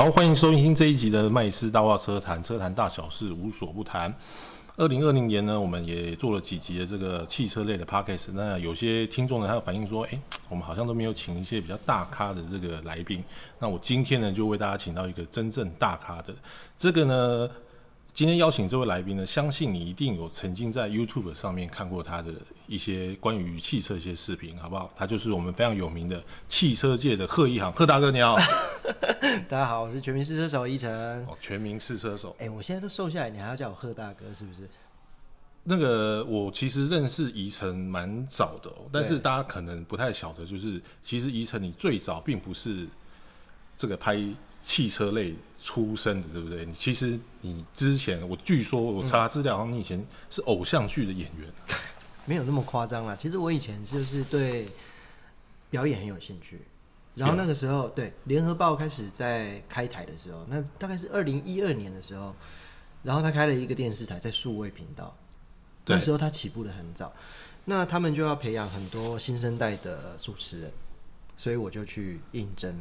好，欢迎收听这一集的麦斯大话车谈，车谈大小事，无所不谈。二零二零年呢，我们也做了几集的这个汽车类的 podcast。那有些听众呢，他反映说，哎，我们好像都没有请一些比较大咖的这个来宾。那我今天呢，就为大家请到一个真正大咖的，这个呢。今天邀请这位来宾呢，相信你一定有曾经在 YouTube 上面看过他的一些关于汽车一些视频，好不好？他就是我们非常有名的汽车界的贺一航，贺大哥你好。大家好，我是全民试车手一晨。哦，全民试车手。哎，我现在都瘦下来，你还要叫我贺大哥是不是？那个我其实认识宜晨蛮早的，但是大家可能不太晓得，就是其实宜晨你最早并不是这个拍汽车类。出身的对不对？你其实你之前我据说我查资料，你以前是偶像剧的演员，没有那么夸张啦。其实我以前就是对表演很有兴趣，然后那个时候对联合报开始在开台的时候，那大概是二零一二年的时候，然后他开了一个电视台在数位频道，那时候他起步的很早，那他们就要培养很多新生代的主持人，所以我就去应征。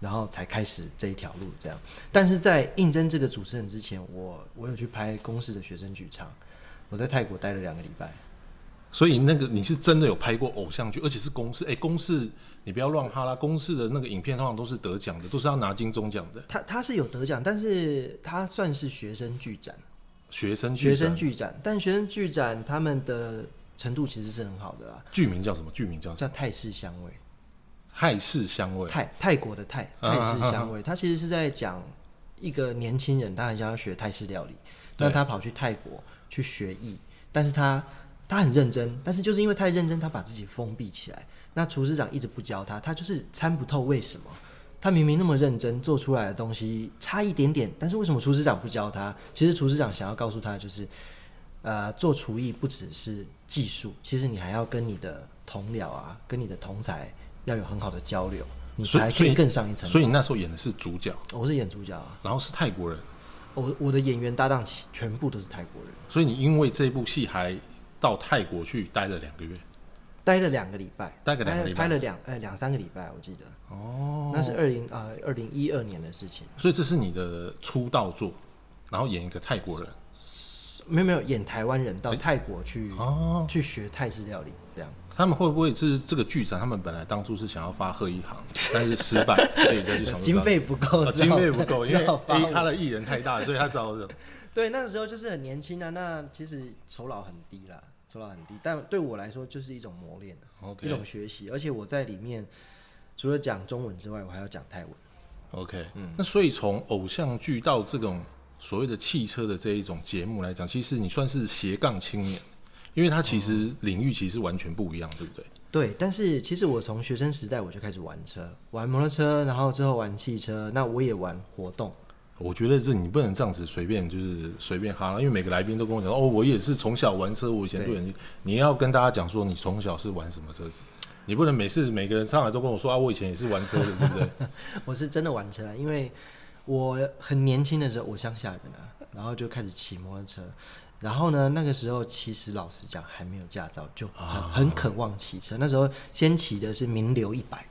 然后才开始这一条路，这样。但是在应征这个主持人之前，我我有去拍公司的学生剧场，我在泰国待了两个礼拜。所以那个你是真的有拍过偶像剧，而且是公司哎，公司你不要乱哈啦，公司的那个影片通常都是得奖的，都是要拿金钟奖的。他他是有得奖，但是他算是学生剧展。学生学生剧展，但学生剧展他们的程度其实是很好的啊。剧名叫什么？剧名叫叫泰式香味。泰式香味，泰泰国的泰泰式香味，他其实是在讲一个年轻人，他很想要学泰式料理，但他跑去泰国去学艺，但是他他很认真，但是就是因为太认真，他把自己封闭起来。那厨师长一直不教他，他就是参不透为什么他明明那么认真，做出来的东西差一点点，但是为什么厨师长不教他？其实厨师长想要告诉他，就是呃，做厨艺不只是技术，其实你还要跟你的同僚啊，跟你的同才。要有很好的交流，你才可以更上一层。所以你那时候演的是主角，我是演主角啊。然后是泰国人，我我的演员搭档全部都是泰国人。所以你因为这部戏还到泰国去待了两个月，待了两个礼拜，待个两个礼拜，拍了两呃两三个礼拜，我记得。哦，那是二零啊二零一二年的事情。所以这是你的出道作，然后演一个泰国人。没有没有演台湾人到泰国去哦，去学泰式料理这样。他们会不会是这个剧展？他们本来当初是想要发贺一航，但是失败，所以就想 经费不够，经费不够，因为他的艺人太大，所以他找人。对，那个时候就是很年轻啊，那其实酬劳很低啦，酬劳很低，但对我来说就是一种磨练，一种学习。而且我在里面除了讲中文之外，我还要讲泰文。OK，嗯，那所以从偶像剧到这种。所谓的汽车的这一种节目来讲，其实你算是斜杠青年，因为它其实领域其实完全不一样，对不对？对，但是其实我从学生时代我就开始玩车，玩摩托车，然后之后玩汽车，那我也玩活动。我觉得这你不能这样子随便就是随便哈，因为每个来宾都跟我讲哦，我也是从小玩车，我以前对你你要跟大家讲说你从小是玩什么车子，你不能每次每个人上来都跟我说啊，我以前也是玩车的，对不对？我是真的玩车，因为。我很年轻的时候，我乡下人啊，然后就开始骑摩托车，然后呢，那个时候其实老实讲还没有驾照，就很很渴望骑车。那时候先骑的是名流一百，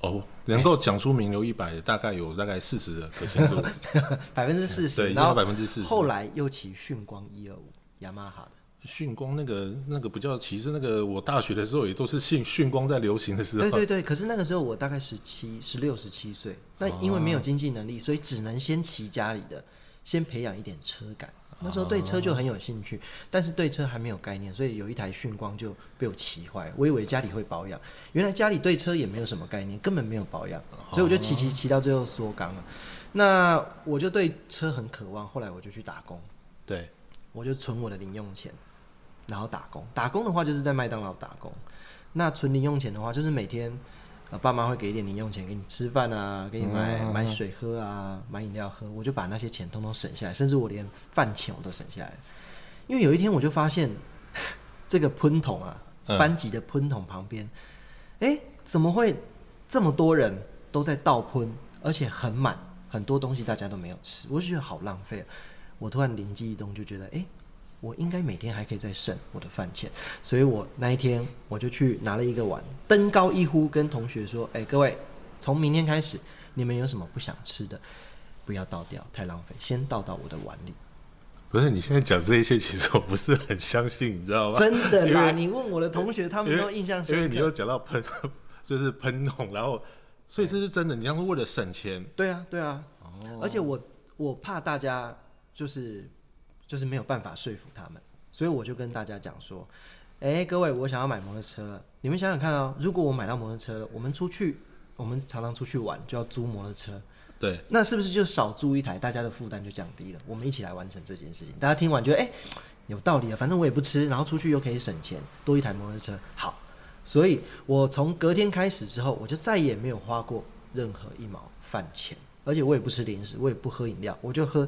哦，能够讲出名流一百的大概有大概四十的可信度，百分之四十，然后百分之四十。后来又骑迅光一二五，雅马哈的。迅光那个那个不叫其实那个我大学的时候也都是迅迅光在流行的时候。对对对，可是那个时候我大概十七、十六、十七岁，那因为没有经济能力，所以只能先骑家里的，先培养一点车感。那时候对车就很有兴趣，但是对车还没有概念，所以有一台迅光就被我骑坏。我以为家里会保养，原来家里对车也没有什么概念，根本没有保养，所以我就骑骑骑到最后缩缸了。那我就对车很渴望，后来我就去打工，对我就存我的零用钱。然后打工，打工的话就是在麦当劳打工。那存零用钱的话，就是每天，呃，爸妈会给一点零用钱给你吃饭啊，给你买买水喝啊，买饮料喝。我就把那些钱通通省下来，甚至我连饭钱我都省下来。因为有一天我就发现，这个喷桶啊，班级的喷桶旁边，哎，怎么会这么多人都在倒喷，而且很满，很多东西大家都没有吃，我就觉得好浪费。我突然灵机一动，就觉得，哎。我应该每天还可以再省我的饭钱，所以我那一天我就去拿了一个碗，登高一呼，跟同学说：“哎，各位，从明天开始，你们有什么不想吃的，不要倒掉，太浪费，先倒到我的碗里。不是你现在讲这一切，其实我不是很相信，你知道吗？真的啦，你问我的同学，他们都印象深刻。因为你又讲到喷，就是喷桶，然后所以这是真的，你要是为了省钱，对啊，对啊。而且我我怕大家就是就是没有办法说服他们，所以我就跟大家讲说，哎、各位，我想要买摩托车了，你们想想看哦，如果我买到摩托车了，我们出去，我们常常出去玩就要租摩托车，对，那是不是就少租一台，大家的负担就降低了？我们一起来完成这件事情。大家听完觉得哎、有道理啊，反正我也不吃，然后出去又可以省钱，多一台摩托车，好。所以我从隔天开始之后，我就再也没有花过任何一毛饭钱，而且我也不吃零食，我也不喝饮料，我就喝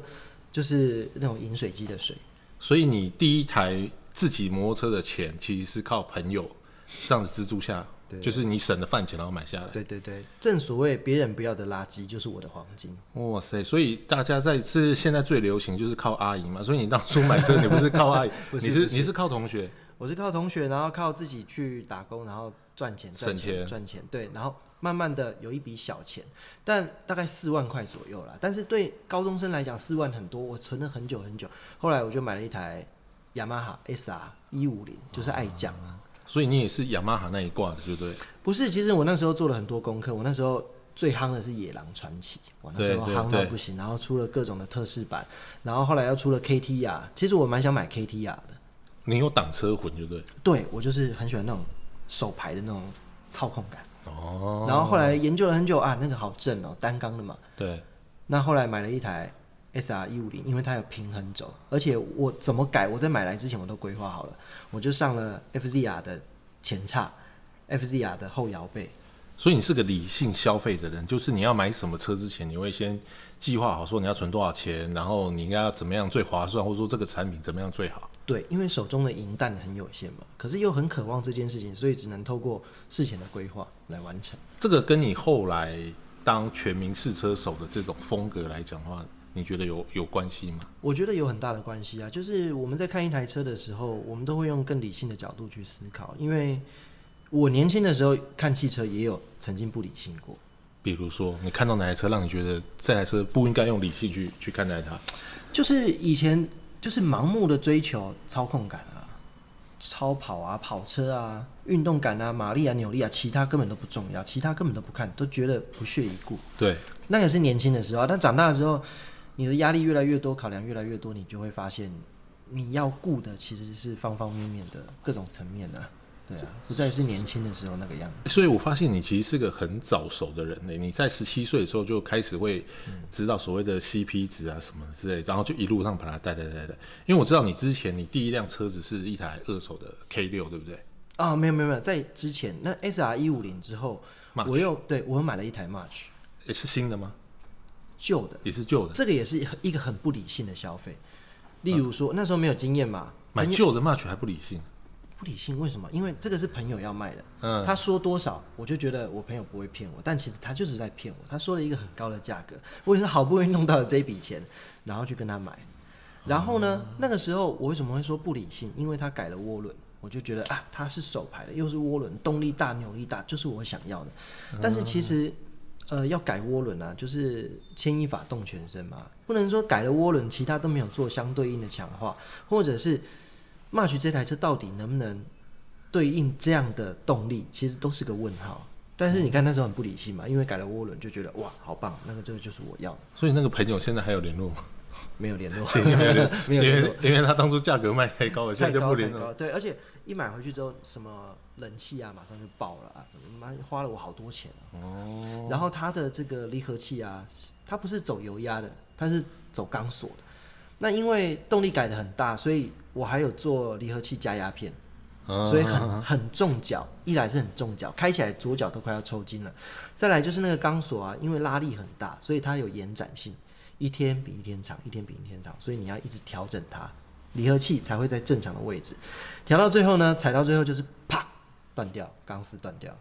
就是那种饮水机的水。所以你第一台自己摩托车的钱，其实是靠朋友这样子资助下，对就是你省的饭钱然后买下来。对对对，正所谓别人不要的垃圾就是我的黄金。哇塞！所以大家在是现在最流行就是靠阿姨嘛，所以你当初买车你不是靠阿姨，你是你是靠同学，我是靠同学，然后靠自己去打工，然后赚钱、赚省钱钱、赚钱，对，然后慢慢的有一笔小钱，但大概四万块左右啦。但是对高中生来讲，四万很多，我存了很久很久。后来我就买了一台雅马哈 SR 一五零，就是爱将啊。所以你也是雅马哈那一挂的，对不对？不是，其实我那时候做了很多功课，我那时候。最夯的是野狼传奇，我那时候夯到不行，然后出了各种的特仕版，然后后来又出了 KTR，，其实我蛮想买 KTR 的，你有挡车魂，对不对？对我就是很喜欢那种手排的那种操控感。哦，然后后来研究了很久啊，那个好正哦，单缸的嘛。对，那后来买了一台 S R 一五零，因为它有平衡轴，而且我怎么改，我在买来之前我都规划好了，我就上了 F Z R 的前叉，F Z R 的后摇背。所以你是个理性消费的人，就是你要买什么车之前，你会先计划好说你要存多少钱，然后你应该要怎么样最划算，或者说这个产品怎么样最好。对，因为手中的银弹很有限嘛，可是又很渴望这件事情，所以只能透过事前的规划来完成。这个跟你后来当全民试车手的这种风格来讲的话，你觉得有有关系吗？我觉得有很大的关系啊，就是我们在看一台车的时候，我们都会用更理性的角度去思考，因为我年轻的时候看汽车也有曾经不理性过。比如说，你看到哪台车让你觉得这台车不应该用理性去去看待它？就是以前就是盲目的追求操控感啊，超跑啊、跑车啊、运动感啊、马力啊、扭力啊，其他根本都不重要，其他根本都不看，都觉得不屑一顾。对，那个是年轻的时候啊，但长大的时候，你的压力越来越多，考量越来越多，你就会发现，你要顾的其实是方方面面的各种层面啊。对啊，不再是年轻的时候那个样子。所以我发现你其实是个很早熟的人呢。你在十七岁的时候就开始会知道所谓的 CP 值啊什么之类，然后就一路上把它带带带带。因为我知道你之前你第一辆车子是一台二手的 K 六，对不对？啊，没有没有没有，在之前那 S R 一五零之后 March 我又对我又买了一台 March 也是新的吗？旧的，也是旧的。这个也是一个很不理性的消费。例如说，那时候没有经验嘛，买旧的 March 还不理性。不理性，为什么？因为这个是朋友要卖的，嗯，他说多少，我就觉得我朋友不会骗我，但其实他就是在骗我。他说了一个很高的价格，我也是好不容易弄到了这一笔钱，然后去跟他买。然后呢，那个时候我为什么会说不理性？因为他改了涡轮，我就觉得啊，他是手排的，又是涡轮，动力大，扭力大，就是我想要的。但是其实，呃，要改涡轮啊，就是牵一发动全身嘛，不能说改了涡轮，其他都没有做相对应的强化，或者是 March 这台车到底能不能对应这样的动力，其实都是个问号。但是你看那时候很不理性嘛，因为改了涡轮就觉得哇好棒，那个这个就是我要的，所以那个朋友现在还有联络吗？没有联络，没有联没有因为，因为他当初价格卖太高了，现在就不联络。对，而且一买回去之后，什么冷气啊，马上就爆了啊，什么妈花了我好多钱啊。哦，然后它的这个离合器啊，它不是走油压的，它是走钢索的。那因为动力改的很大，所以我还有做离合器加压片，所以很很重脚。一来是很重脚，开起来左脚都快要抽筋了。再来就是那个钢索啊，因为拉力很大，所以它有延展性，一天比一天长，一天比一天长，所以你要一直调整它，离合器才会在正常的位置。调到最后呢，踩到最后就是啪断掉，钢丝断掉，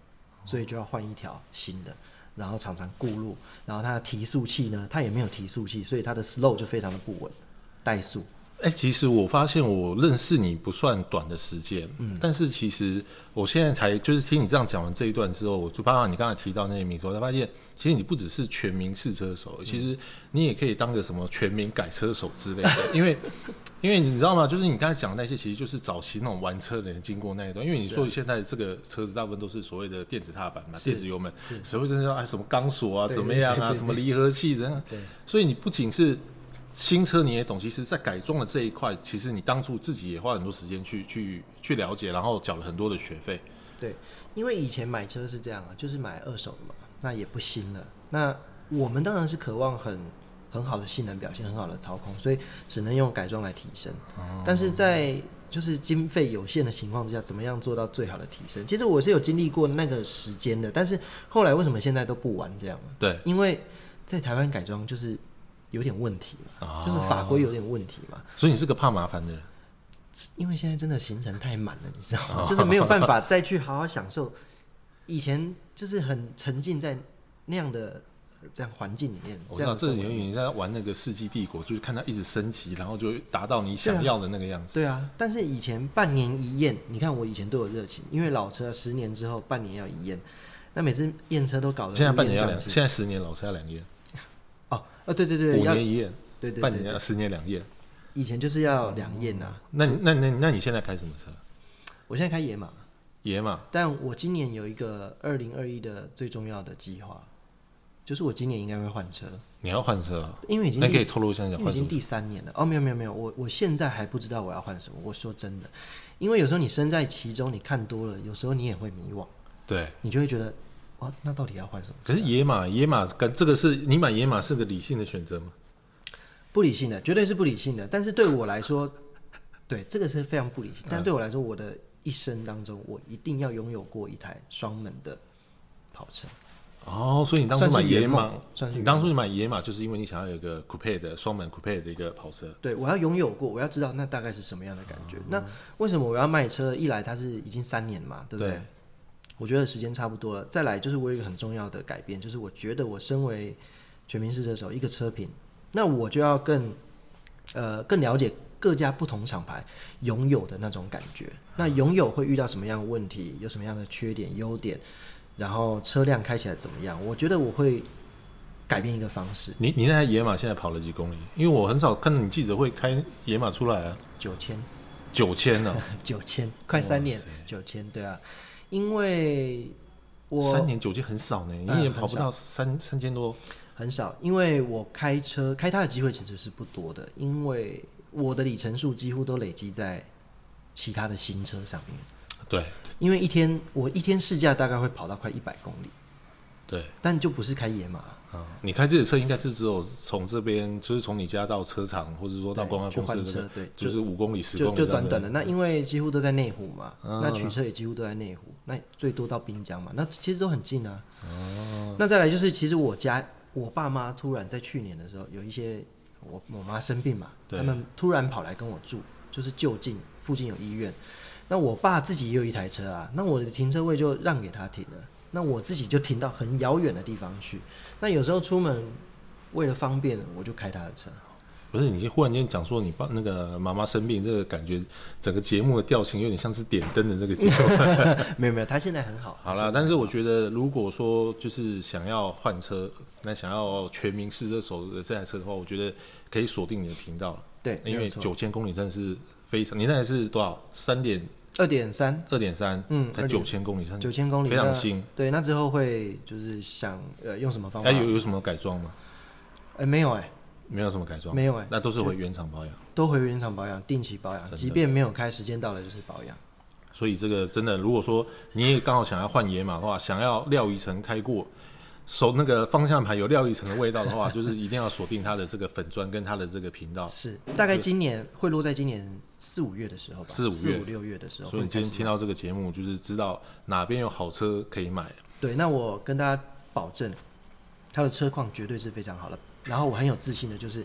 所以就要换一条新的。然后常常固路，然后它的提速器呢，它也没有提速器，所以它的 slow 就非常的不稳，怠速。哎、其实我发现我认识你不算短的时间，嗯，但是其实我现在才就是听你这样讲完这一段之后，我就包括你刚才提到那些名字，我才发现，其实你不只是全民试车手，其实你也可以当个什么全民改车手之类的，因为因为你知道吗？就是你刚才讲的那些，其实就是早期那种玩车的人经过那一段，因为你说现在这个车子大部分都是所谓的电子踏板嘛，电子油门，谁会真的说哎什么钢索啊怎么样啊，什么离合器怎样？对所以你不仅是新车你也懂，其实在改装的这一块，其实你当初自己也花很多时间去去去了解，然后缴了很多的学费。对，因为以前买车是这样啊，就是买二手的嘛，那也不新了。那我们当然是渴望很很好的性能表现，很好的操控，所以只能用改装来提升。但是在就是经费有限的情况之下，怎么样做到最好的提升？其实我是有经历过那个时间的，但是后来为什么现在都不玩这样呢？对，因为在台湾改装就是有点问题嘛，哦就是法规有点问题嘛。所以你是个怕麻烦的人。因为现在真的行程太满了，你知道吗？就是没有办法再去好好享受。以前就是很沉浸在那样的这样环境里面，我知道，这样的氛围这有点在玩那个《世纪帝国》，就是看它一直升级，然后就达到你想要的那个样子。对啊，但是以前半年一验，你看我以前都有热情，因为老车十年之后半年要一验，那每次验车都搞得现在半年要两，现在十年老车要两验，哦，呃，对对对，五年一验，对对对对，半年要十年两验。以前就是要两验啊。那那那那你现在开什么车？我现在开野马，野马。但我今年有一个二零二一的最重要的计划，就是我今年应该会换车。你要换车啊？因为已经第那可以透露一下因为已经第？三年了。哦，没有没有没有，我我现在还不知道我要换什么。我说真的，因为有时候你身在其中，你看多了，有时候你也会迷惘，对。你就会觉得，哦，那到底要换什么？可是野马，野马跟这个是你买野马是个理性的选择吗？不理性的，绝对是不理性的。但是对我来说，对这个是非常不理性。嗯但对我来说，我的一生当中，我一定要拥有过一台双门的跑车。哦，所以你当初买野马梦，算是你当初你买野马，就是因为你想要有一个 coupe 的双门 coupe 的一个跑车。对，我要拥有过，我要知道那大概是什么样的感哦觉。那为什么我要卖车？一来它是已经三年嘛，对不对？对我觉得时间差不多了。再来就是我有一个很重要的改变，就是我觉得我身为全民试车手，一个车评，那我就要更呃更了解各家不同厂牌拥有的那种感觉。那拥有会遇到什么样的问题？有什么样的缺点、优点？然后车辆开起来怎么样？我觉得我会改变一个方式，你你那台野马现在跑了几公里？因为我很少看到你记者会开野马出来啊，九千。九千呢，九千，快三年，九千，对啊，因为我三年九千很少呢，一年跑不到三三千多。很少，因为我开车开它的机会其实是不多的，因为我的里程数几乎都累积在其他的新车上面，对。因为一天我一天试驾大概会跑到快一百公里，对。但就不是开野马，啊，你开这个车应该是只有从这边，就是从你家到车厂，或者说到对公安公司这个，，车对，就是五公里、十就公里就短短的，那因为几乎都在内湖嘛，嗯。那取车也几乎都在内湖，那最多到滨江嘛，那其实都很近啊。哦那再来就是，其实我家我爸妈突然在去年的时候有一些，我我妈生病嘛，他们突然跑来跟我住，就是就近附近有医院。那我爸自己也有一台车啊，那我的停车位就让给他停了，那我自己就停到很遥远的地方去。那有时候出门为了方便，我就开他的车。不是你忽然间讲说你爸那个妈妈生病，这个感觉整个节目的调性有点像是点灯的这个节目。没有没有，他现在很好。好了，但是我觉得如果说就是想要换车，那想要全民试这手的这台车的话，我觉得可以锁定你的频道了，对，因为九千公里真的是非常，你那台是多少？三点二点三二点三，嗯2.3才九千公里，算九千公里，那非常新。对，那之后会就是想呃用什么方法？哎，有有什么改装吗？哎没有哎、没有什么改装，没有哎那都是回原厂保养。都回原厂保养，定期保养，即便没有开，时间到了就是保养。所以这个真的，如果说你也刚好想要换野马的话，想要廖一成开过，手那个方向盘有廖一成的味道的话，就是一定要锁定他的这个粉砖跟他的这个频道。是，大概今年会落在今年四五月的时候吧，四五月五六月的时候所以。你今天听到这个节目，就是知道哪边有好车可以买。对，那我跟大家保证，它的车况绝对是非常好的。然后我很有自信的就是，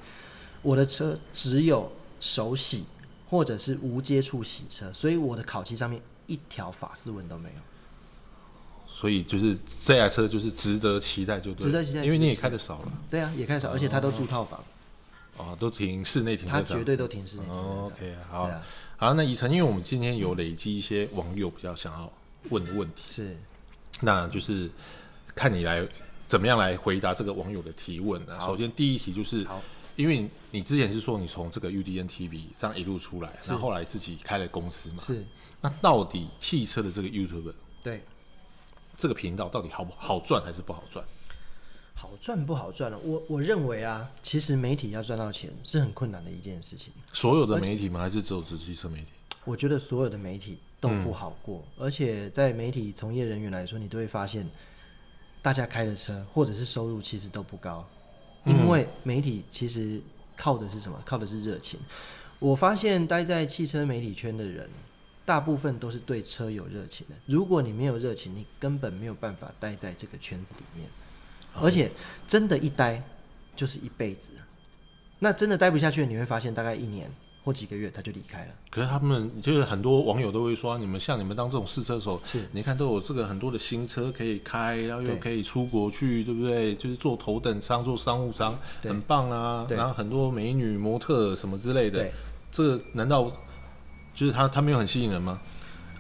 我的车只有手洗或者是无接触洗车，所以我的烤漆上面一条法丝纹都没有。所以就是这台车就是值得期待，就对值得期待因为你也开的少了。对啊，也开少，而且他都住套房。哦，都停室内停车场。它绝对都停室内哦。OK，好啊，好，那以晨，因为我们今天有累积一些网友比较想要问的问题，是那就是看你来怎么样来回答这个网友的提问呢？首先第一题就是，因为你之前是说你从这个 UDN TV 这样一路出来，然后后来自己开了公司嘛，是，那到底汽车的这个 YouTube 对，这个频道到底好不好赚还是不好赚？好赚不好赚呢？我我认为啊，其实媒体要赚到钱是很困难的一件事情。所有的媒体吗？还是只有只汽车媒体？我觉得所有的媒体都不好过，而且在媒体从业人员来说，你都会发现，大家开的车或者是收入其实都不高，因为媒体其实靠的是什么？靠的是热情。我发现待在汽车媒体圈的人，大部分都是对车有热情的。如果你没有热情，你根本没有办法待在这个圈子里面，而且真的，一待就是一辈子。那真的待不下去，你会发现大概一年或几个月他就离开了。可是他们就是很多网友都会说，你们像你们当这种试车手，是你看都有这个很多的新车可以开，然后又可以出国去，对不对？就是坐头等舱、坐商务舱，很棒啊。然后很多美女模特什么之类的，这个难道就是他他没有很吸引人吗？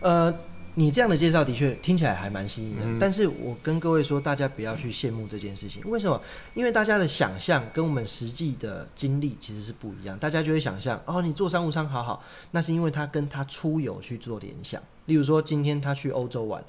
呃，你这样的介绍的确听起来还蛮吸引嗯，但是我跟各位说，大家不要去羡慕这件事情。为什么？因为大家的想象跟我们实际的经历其实是不一样。大家就会想象，哦，你做商务舱好好，那是因为他跟他出游去做联想。例如说，今天他去欧洲玩。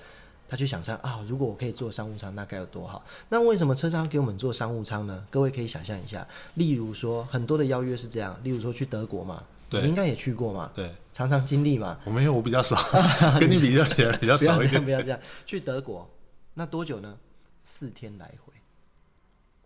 他去想象啊，如果我可以做商务舱，那该有多好？那为什么车商给我们做商务舱呢？各位可以想象一下，例如说很多的邀约是这样，例如说去德国嘛，对你应该也去过嘛，对常常经历嘛，我没有，我比较少，跟你比较起来比较不要这样，少一点。不要这样。去德国，那多久呢？四天来回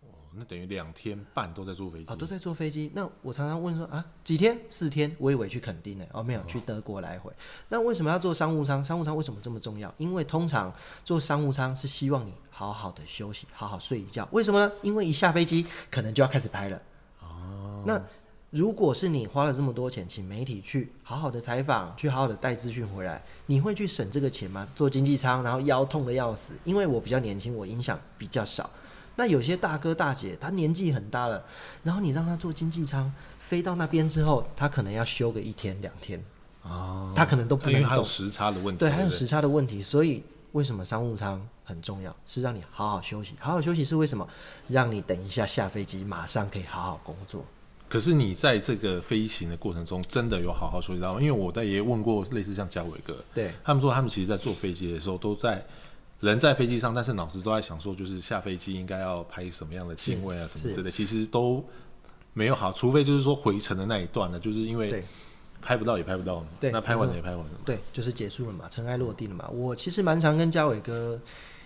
哦那等于两天半都在坐飞机啊、都在坐飞机。那我常常问说啊，几天？四天？我以为去垦丁呢，哦，没有，去德国来回。那为什么要坐商务舱？商务舱为什么这么重要？因为通常坐商务舱是希望你好好的休息，好好睡一觉。为什么呢？因为一下飞机可能就要开始拍了。哦，那。如果是你花了这么多钱，请媒体去好好的采访，去好好的带资讯回来，你会去省这个钱吗？做经济舱，然后腰痛的要死，因为我比较年轻，我影响比较少。那有些大哥大姐，他年纪很大了，然后你让他坐经济舱，飞到那边之后，他可能要休个一天两天，哦，他可能都不因为还有能动。时差的问题，对还有时差的问题，所以为什么商务舱很重要？是让你好好休息，好好休息是为什么？让你等一下下飞机，马上可以好好工作。可是你在这个飞行的过程中，真的有好好休息到吗？因为我在也问过类似像嘉伟哥，对，他们说他们其实，在坐飞机的时候都在人在飞机上，但是脑子都在想说，就是下飞机应该要拍什么样的镜位啊，什么之类的，其实都没有好，除非就是说回程的那一段呢，就是因为拍不到也拍不到嘛，对那拍完了也拍完了嘛，对，就是结束了嘛，尘埃落定了嘛。我其实蛮常跟嘉伟哥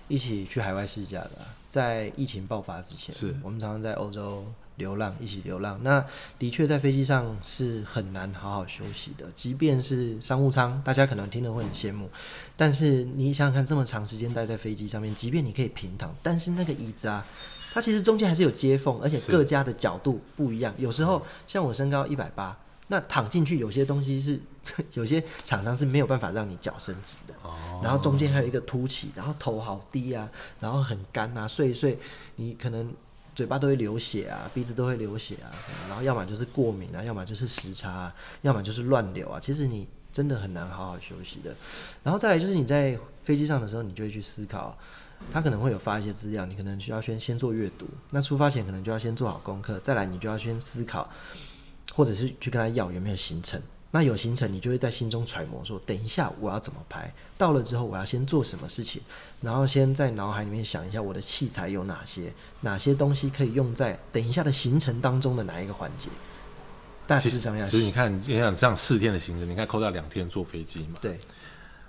一起去海外试驾的啊、在疫情爆发之前，是我们常常在欧洲流浪，一起流浪。那的确在飞机上是很难好好休息的，即便是商务舱，大家可能听了会很羡慕，但是你想想看，这么长时间待在飞机上面，即便你可以平躺，但是那个椅子啊。它其实中间还是有接缝，而且各家的角度不一样。有时候像我身高一百八，那躺进去有些东西是 有些厂商是没有办法让你脚伸直的，然后中间还有一个凸起，然后头好低啊，然后很干啊，睡一睡你可能嘴巴都会流血啊，鼻子都会流血啊什么，然后要么就是过敏啊，要么就是时差、啊，要么就是乱流啊，其实你真的很难好好休息的。然后再来就是你在飞机上的时候，你就会去思考。他可能会有发一些资料，你可能需要先先做阅读。那出发前可能就要先做好功课，再来你就要先思考，或者是去跟他要有没有行程。那有行程，你就会在心中揣摩说，等一下我要怎么拍，到了之后我要先做什么事情，然后先在脑海里面想一下我的器材有哪些，哪些东西可以用在等一下的行程当中的哪一个环节。大致上要其实你看，你想这样四天的行程，你看扣掉两天坐飞机嘛，对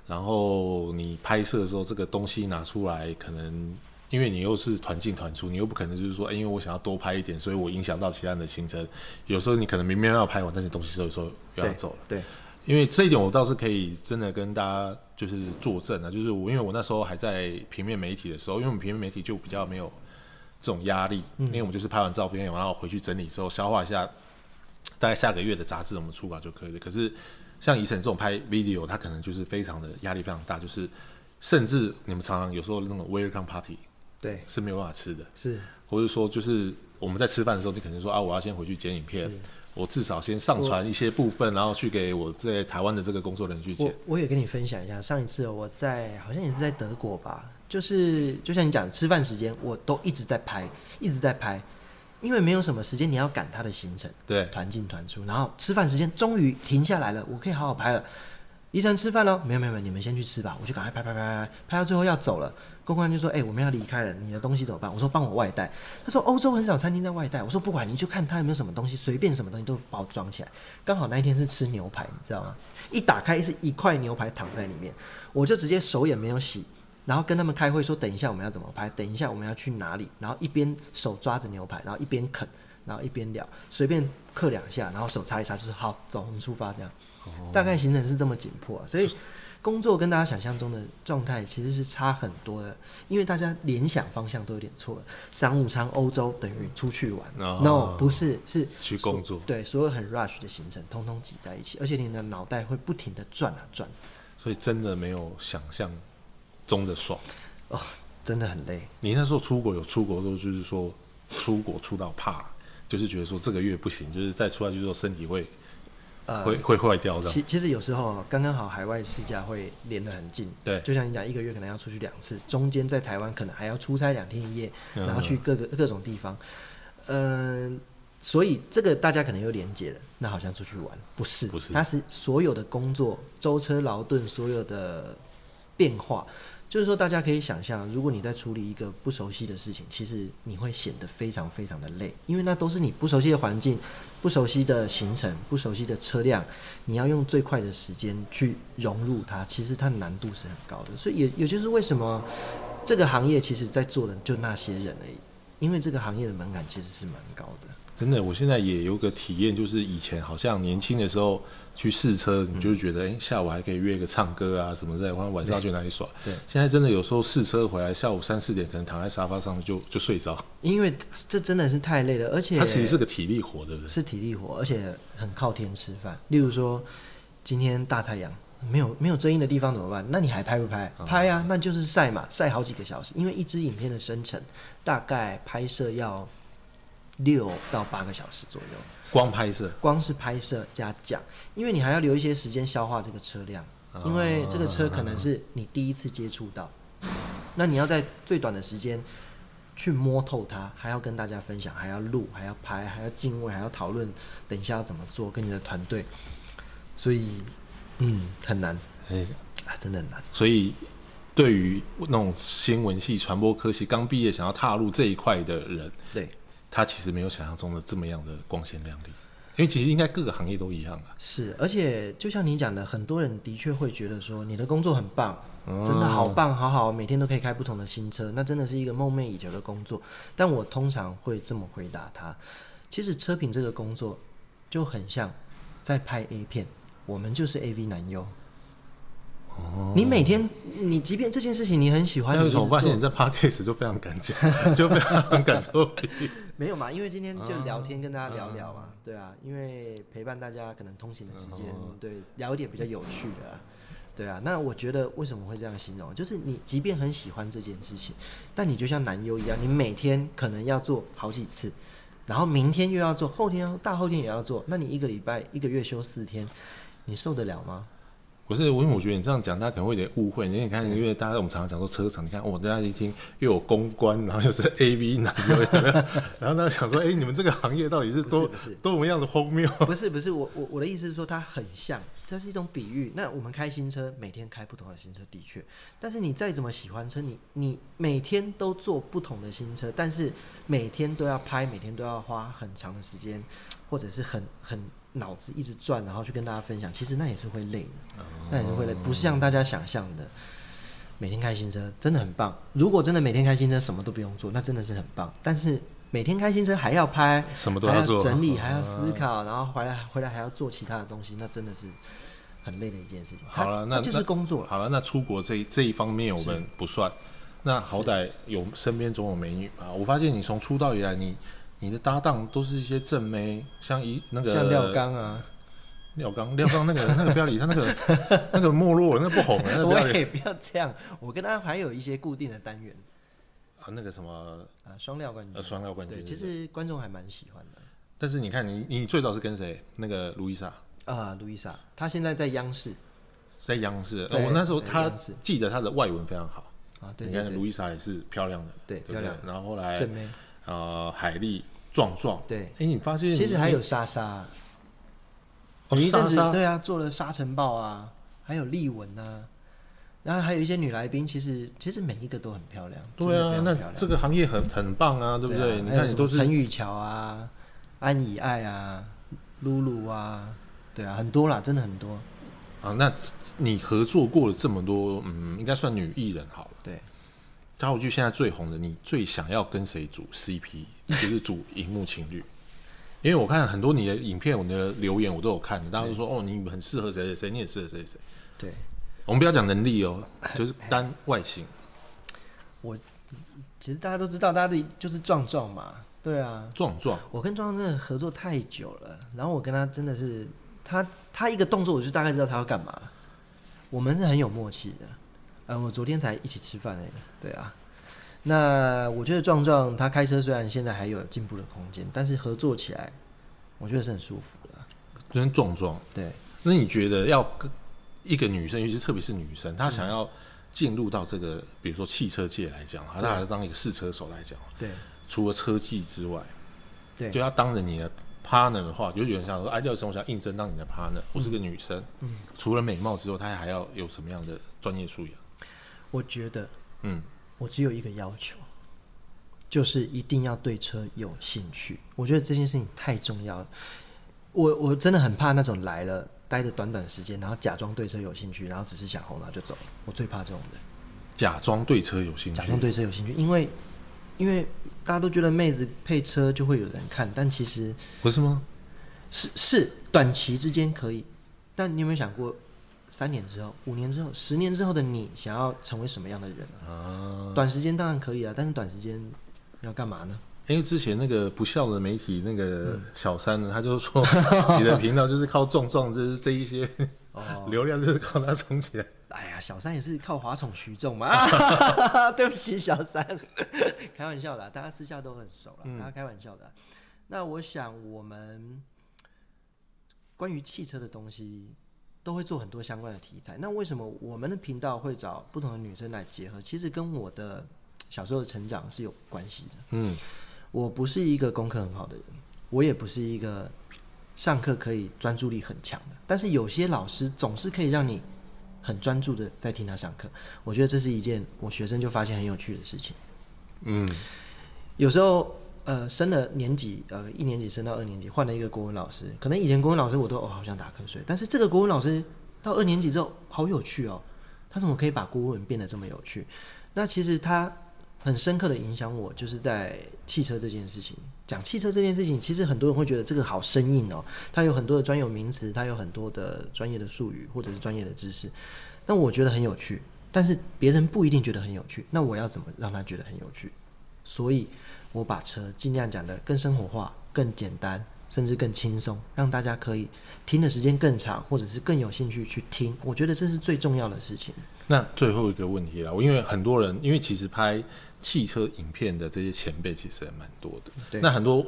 然后你拍摄的时候，这个东西拿出来，可能因为你又是团进团出，你又不可能就是说，哎，因为我想要多拍一点，所以我影响到其他人的行程。有时候你可能明明要拍完，但是东西有时候又要走了。对因为这一点我倒是可以真的跟大家就是作证啊，就是我因为我那时候还在平面媒体的时候，因为我们平面媒体就比较没有这种压力，因为我们就是拍完照片，然后回去整理之后消化一下，大概下个月的杂志我们出稿就可以了。可是像以晨这种拍 video，他可能就是非常的压力非常大，就是甚至你们常常有时候那种 welcome party，对，是没有办法吃的，是。或者说就是我们在吃饭的时候，你可能说啊，我要先回去剪影片，我至少先上传一些部分，然后去给我在台湾的这个工作人员去我剪。我也跟你分享一下，上一次我在好像也是在德国吧，就是就像你讲，吃饭时间我都一直在拍，一直在拍，因为没有什么时间，你要赶他的行程，对，团进团出，然后吃饭时间终于停下来了，我可以好好拍了。医生吃饭喽？没有没有没有，你们先去吃吧，我就赶快拍拍拍拍拍，到最后要走了，公关就说：“哎、我们要离开了，你的东西怎么办？”我说：“帮我外带。”他说：“欧洲很少餐厅在外带。”我说：“不管，你就看他有没有什么东西，随便什么东西都包装起来。”刚好那一天是吃牛排，你知道吗？一打开是一块牛排躺在里面，我就直接手也没有洗，然后跟他们开会说：“等一下我们要怎么拍？等一下我们要去哪里？”然后一边手抓着牛排，然后一边啃，然后一边聊，随便刻两下，然后手擦一擦，就是好，走，我们出发这样。大概行程是这么紧迫、啊，所以工作跟大家想象中的状态其实是差很多的，因为大家联想方向都有点错了。商务舱欧洲等于出去玩、哦 n o 不是，是去工作对，所有很 rush 的行程通通挤在一起，而且你的脑袋会不停的转啊转，所以真的没有想象中的爽。哦，真的很累。你那时候出国有出国都就是说出国出到怕，就是觉得说这个月不行，就是再出来就是说身体会、呃会会坏掉的。其其实有时候刚刚好海外试驾会连得很近，对就像你讲，一个月可能要出去两次，中间在台湾可能还要出差两天一夜，嗯然后去各个各种地方，嗯、所以这个大家可能又连结了，那好像出去玩，不是，不是它是所有的工作舟车劳顿，所有的变化。就是说，大家可以想象，如果你在处理一个不熟悉的事情，其实你会显得非常非常的累，因为那都是你不熟悉的环境、不熟悉的行程、不熟悉的车辆，你要用最快的时间去融入它，其实它的难度是很高的。所以也也就是为什么这个行业其实在做的就那些人而已，因为这个行业的门槛其实是蛮高的。真的，我现在也有个体验，就是以前好像年轻的时候去试车，你就会觉得，哎、下午还可以约一个唱歌啊什么之类的，或者晚上要去哪里耍。对现在真的有时候试车回来，下午三四点可能躺在沙发上就就睡着。因为这真的是太累了，而且它其实是个体力活，对不对？是体力活，而且很靠天吃饭。例如说，今天大太阳，没有没有遮阴的地方怎么办？那你还拍不拍？拍啊，那就是晒嘛，晒好几个小时。因为一支影片的生成大概拍摄要六到八个小时左右，光拍摄，光是拍摄加讲，因为你还要留一些时间消化这个车辆，因为这个车可能是你第一次接触到，那你要在最短的时间去摸透它，还要跟大家分享，还要录，还要拍，还要进位，还要讨论，等一下要怎么做，跟你的团队，所以嗯很难。哎、啊，真的很难。所以对于那种新闻系、传播科系刚毕业想要踏入这一块的人，对，他其实没有想象中的这么样的光鲜亮丽。因为其实应该各个行业都一样啊。是，而且就像你讲的，很多人的确会觉得说你的工作很棒，哦真的好棒，好好，每天都可以开不同的新车，那真的是一个梦寐以求的工作。但我通常会这么回答他：其实车评这个工作就很像在拍 A 片，我们就是 AV 男优。哦你每天，你即便这件事情你很喜欢，那为什么你一直做我发现你在 podcast 就非常敢讲，就非常敢做？没有嘛？因为今天就聊天，跟大家聊聊嘛，对啊，因为陪伴大家可能通勤的时间，对，聊一点比较有趣的、啊，对啊。那我觉得为什么会这样形容？就是你即便很喜欢这件事情，但你就像男优一样，你每天可能要做好几次，然后明天又要做，后天大后天也要做，那你一个礼拜一个月休四天，你受得了吗？不是，因为我觉得你这样讲，大家可能会有点误会。因为你看，因为大家我们常常讲说车厂，你看，我大家一听又有公关，然后又是 AV 男优，有有 然后大家想说，哎、你们这个行业到底是多多么样的荒谬？不是不是，我我我的意思是说它很像，这是一种比喻。那我们开新车，每天开不同的新车，的确，但是你再怎么喜欢车，你你每天都坐不同的新车，但是每天都要拍，每天都要花很长的时间，或者是很很脑子一直转，然后去跟大家分享，其实那也是会累的，那也是会累，不是像大家想象的。每天开新车真的很棒。如果真的每天开新车什么都不用做，那真的是很棒。但是每天开新车还要拍，什么都要做整理，还要思考，然后回来回来还要做其他的东西，那真的是很累的一件事情。好了，那就是工作了。好了，那出国这一这一方面我们不算，那好歹有身边总有美女啊。我发现你从出道以来，你你的搭档都是一些正妹，像一那个像廖刚啊，廖刚，廖刚那个那个不要理他，那个那个没落了，那个不红了，那个不要理。我也不要这样。我跟他还有一些固定的单元，啊那个什么啊，双料冠军，啊双料冠军对，其实观众还蛮喜欢的。但是你看你你最早是跟谁？那个卢易莎啊，卢易莎，她现在在央视在央视，对我、那时候他记得她的外文非常好。啊，对你看对对，路易莎也是漂亮的，对漂亮然后后来正妹，呃海莉壮壮，对哎、你发现其实还有莎莎，哦有一阵子莎莎对啊，做了沙尘暴啊，还有丽文啊，然后还有一些女来宾，其实其实每一个都很漂亮，对啊，那这个行业很很棒啊，对不对？你看你都是陈雨乔啊、安以爱啊、露露啊，对啊，很多啦，真的很多。啊，那你合作过了这么多，嗯，应该算女艺人好了。对，张火炬现在最红的，你最想要跟谁组 CP？就是组荧幕情侣。因为我看很多你的影片，我的留言我都有看，大家都说哦，你很适合谁谁谁，你也适合谁谁谁。对，我们不要讲能力哦，就是单外形。我其实大家都知道，大家的就是壮壮嘛，对啊。壮壮，我跟壮壮真的合作太久了，然后我跟他真的是，他他一个动作我就大概知道他要干嘛，我们是很有默契的。呃，我昨天才一起吃饭那个，对啊。那我觉得壮壮他开车虽然现在还有进步的空间，但是合作起来，我觉得是很舒服的。跟壮壮。对，那你觉得要跟一个女生，尤其是特别是女生，嗯她想要进入到这个，比如说汽车界来讲，她还要当一个试车手来讲，对，除了车技之外，对就要当着你的 partner 的话，就有人想说，哎，廖生，我想应征当你的 partner，我是个女生，嗯除了美貌之外，她还要有什么样的专业素养？我觉得嗯，我只有一个要求，就是一定要对车有兴趣。我觉得这件事情太重要了。我我真的很怕那种来了待的短短时间，然后假装对车有兴趣，然后只是想红然后就走了。我最怕这种人，假装对车有兴趣，假装对车有兴趣，因为因为大家都觉得妹子配车就会有人看，但其实不是吗？是是短期之间可以，但你有没有想过，三年之后、五年之后、十年之后的你，想要成为什么样的人啊？啊，短时间当然可以啊，但是短时间要干嘛呢？因为之前那个不孝的媒体那个嗯小三呢，他就说 你的频道就是靠撞撞，就是这一些哦，流量就是靠他冲起来。哎呀，小三也是靠华宠徐众嘛。对不起，小三，开玩笑的啊，大家私下都很熟了，嗯大家开玩笑的啊。那我想，我们关于汽车的东西都会做很多相关的题材。那为什么我们的频道会找不同的女生来结合？其实跟我的小时候的成长是有关系的。嗯，我不是一个功课很好的人，我也不是一个上课可以专注力很强的。但是有些老师总是可以让你很专注的在听他上课，我觉得这是一件我学生就发现很有趣的事情。嗯，有时候呃升了年级，呃一年级升到二年级，换了一个国文老师，可能以前国文老师我都哦好想打瞌睡，但是这个国文老师到二年级之后好有趣哦，他怎么可以把国文变得这么有趣？那其实他很深刻的影响我，就是在汽车这件事情。讲汽车这件事情，其实很多人会觉得这个好生硬哦，它有很多的专有名词，它有很多的专业的术语或者是专业的知识。但我觉得很有趣，但是别人不一定觉得很有趣。那我要怎么让他觉得很有趣？所以我把车尽量讲得更生活化、更简单，甚至更轻松，让大家可以听的时间更长，或者是更有兴趣去听。我觉得这是最重要的事情。那最后一个问题了，我因为很多人，因为其实拍汽车影片的这些前辈其实也蛮多的，对那很多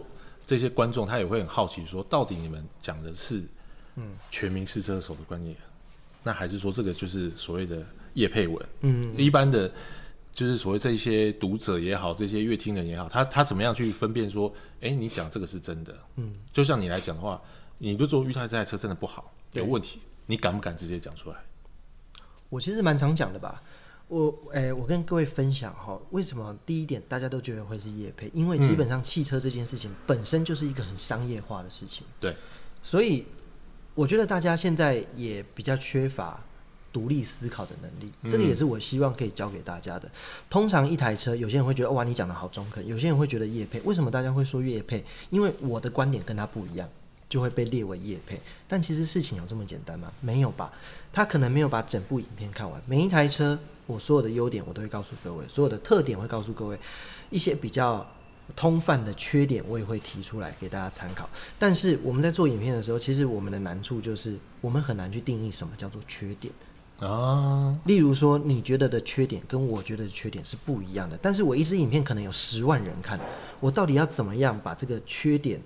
这些观众他也会很好奇说，到底你们讲的是嗯全民试车手的观念，那还是说这个就是所谓的叶佩文？嗯，一般的，就是所谓这些读者也好，这些乐听人也好，他他怎么样去分辨说，哎、你讲这个是真的？嗯，就像你来讲的话，你就说遇到这台车真的不好，有问题，你敢不敢直接讲出来？我其实蛮常讲的吧。我诶、我跟各位分享哈，为什么第一点大家都觉得会是业配？因为基本上汽车这件事情本身就是一个很商业化的事情，对，所以我觉得大家现在也比较缺乏独立思考的能力，这个也是我希望可以教给大家的。通常一台车，有些人会觉得哇，你讲的好中肯；有些人会觉得叶配。为什么大家会说叶配？因为我的观点跟他不一样，就会被列为叶配。但其实事情有这么简单吗？没有吧？他可能没有把整部影片看完。每一台车，我所有的优点我都会告诉各位，所有的特点会告诉各位，一些比较通泛的缺点我也会提出来给大家参考。但是我们在做影片的时候，其实我们的难处就是我们很难去定义什么叫做缺点。啊，例如说，你觉得的缺点跟我觉得的缺点是不一样的，但是我一支影片可能有十万人看，我到底要怎么样把这个缺点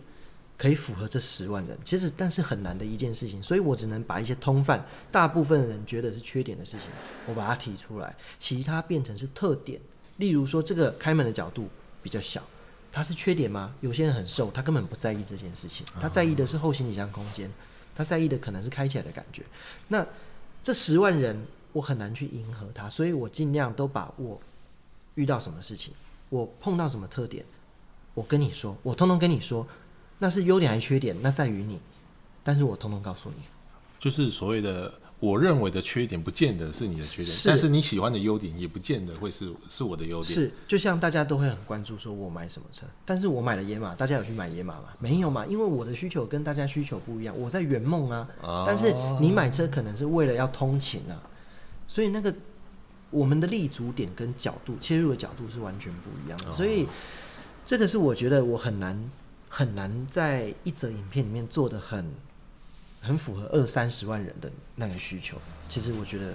可以符合这十万人？其实，但是很难的一件事情，所以我只能把一些通泛，大部分人觉得是缺点的事情，我把它提出来，其他变成是特点。例如说，这个开门的角度比较小，它是缺点吗？有些人很瘦，他根本不在意这件事情，他在意的是后行李箱空间，他在意的可能是开起来的感觉。那这十万人，我很难去迎合他，所以我尽量都把我遇到什么事情，我碰到什么特点，我跟你说，我通通跟你说，那是优点还是缺点，那在于你，但是我通通告诉你。就是所谓的我认为的缺点，不见得是你的缺点，是但是你喜欢的优点，也不见得会是是我的优点。是，就像大家都会很关注说我买什么车，但是我买了野马，大家有去买野马吗？没有嘛，因为我的需求跟大家需求不一样，我在圆梦啊。哦但是你买车可能是为了要通勤啊，所以那个我们的立足点跟角度切入的角度是完全不一样的，哦所以这个是我觉得我很难很难在一则影片里面做的很很符合二三十万人的那个需求。其实我觉得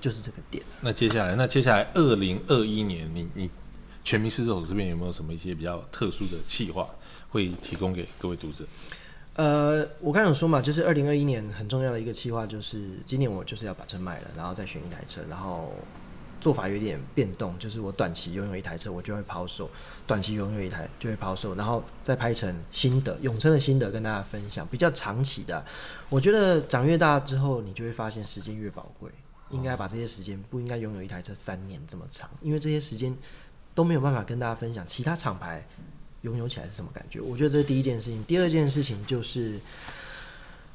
就是这个点。那接下来，那接下来二零二一年，你你全民狮手这边有没有什么一些比较特殊的计划会提供给各位读者？呃，我刚才有说嘛，就是二零二一年很重要的一个计划，就是今年我就是要把车卖了，然后再选一台车，然后做法有点变动，就是我短期拥有一台车，我就会抛售；短期拥有一台就会抛售，然后再拍成心得永车的心得跟大家分享。比较长期的，我觉得长越大之后，你就会发现时间越宝贵，应该把这些时间不应该拥有一台车三年这么长，因为这些时间都没有办法跟大家分享其他厂牌拥有起来是什么感觉。我觉得这是第一件事情。第二件事情就是，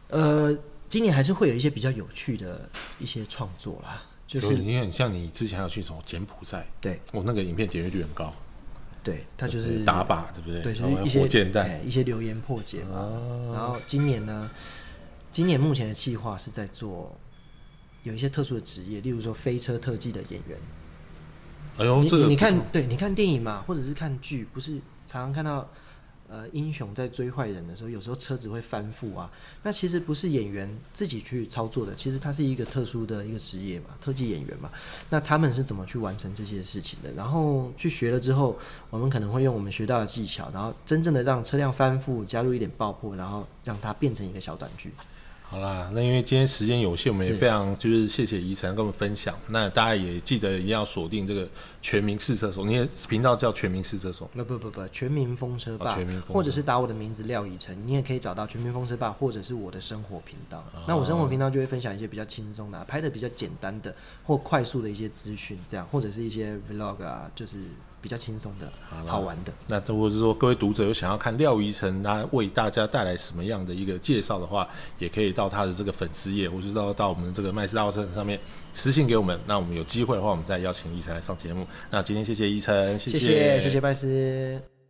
呃，今年还是会有一些比较有趣的一些创作啦，就是因为像你之前还有去什么柬埔寨，对我那个影片点阅率很高，对，他就是打靶，对不对？对，就是一些火箭弹，哎一些流言破解嘛。哦然后今年呢，今年目前的计划是在做有一些特殊的职业，例如说飞车特技的演员。哎呦，你你看对，你看电影嘛，或者是看剧，不是常常看到呃英雄在追坏人的时候，有时候车子会翻覆啊。那其实不是演员自己去操作的，其实它是一个特殊的一个职业嘛，特技演员嘛。那他们是怎么去完成这些事情的？然后去学了之后，我们可能会用我们学到的技巧，然后真正的让车辆翻覆，加入一点爆破，然后让它变成一个小短剧。好啦，那因为今天时间有限，我们也非常就是谢谢宜晨跟我们分享。那大家也记得一定要锁定这个全民试车手，你的频道叫全民试车手。不不不不，全民风车霸，哦全民风车或者是打我的名字廖以晨，你也可以找到全民风车霸，或者是我的生活频道。哦那我生活频道就会分享一些比较轻松的啊、拍的比较简单的或快速的一些资讯，这样或者是一些 vlog 啊，就是比较轻松的、啦好玩的。那如果是说各位读者有想要看廖怡成他为大家带来什么样的一个介绍的话，也可以到他的这个粉丝页，或是到到我们这个麦斯大货车上面私信给我们。那我们有机会的话，我们再邀请怡成来上节目。那今天谢谢怡成，谢谢谢谢谢拜斯。